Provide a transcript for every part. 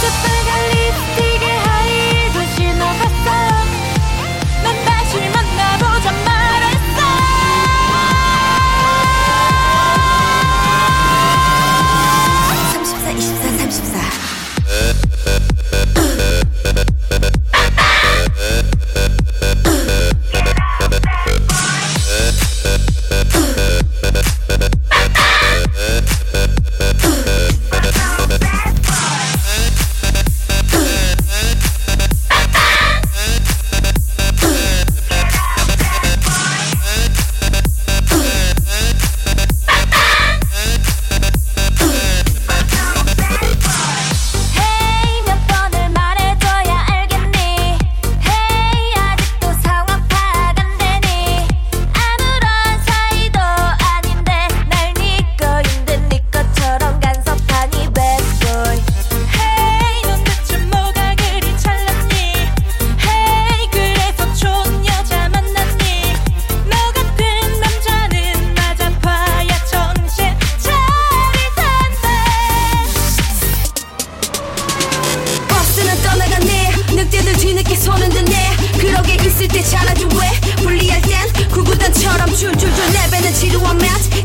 to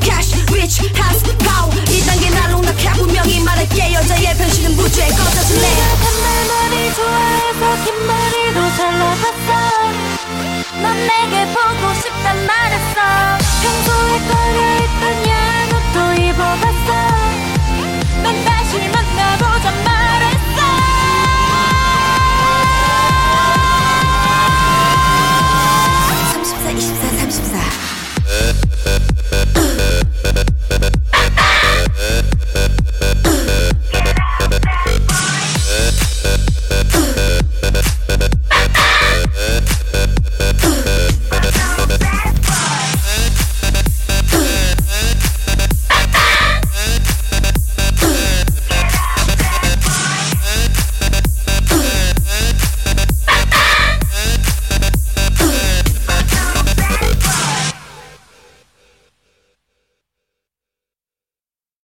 cash rich house power. 2단계 날 농락해 분명히 말할게. 여자의 변신은 무죄. 꺼져줄래? 네가 단발머리 좋아해서 긴 머리도 잘라봤어. 넌 내게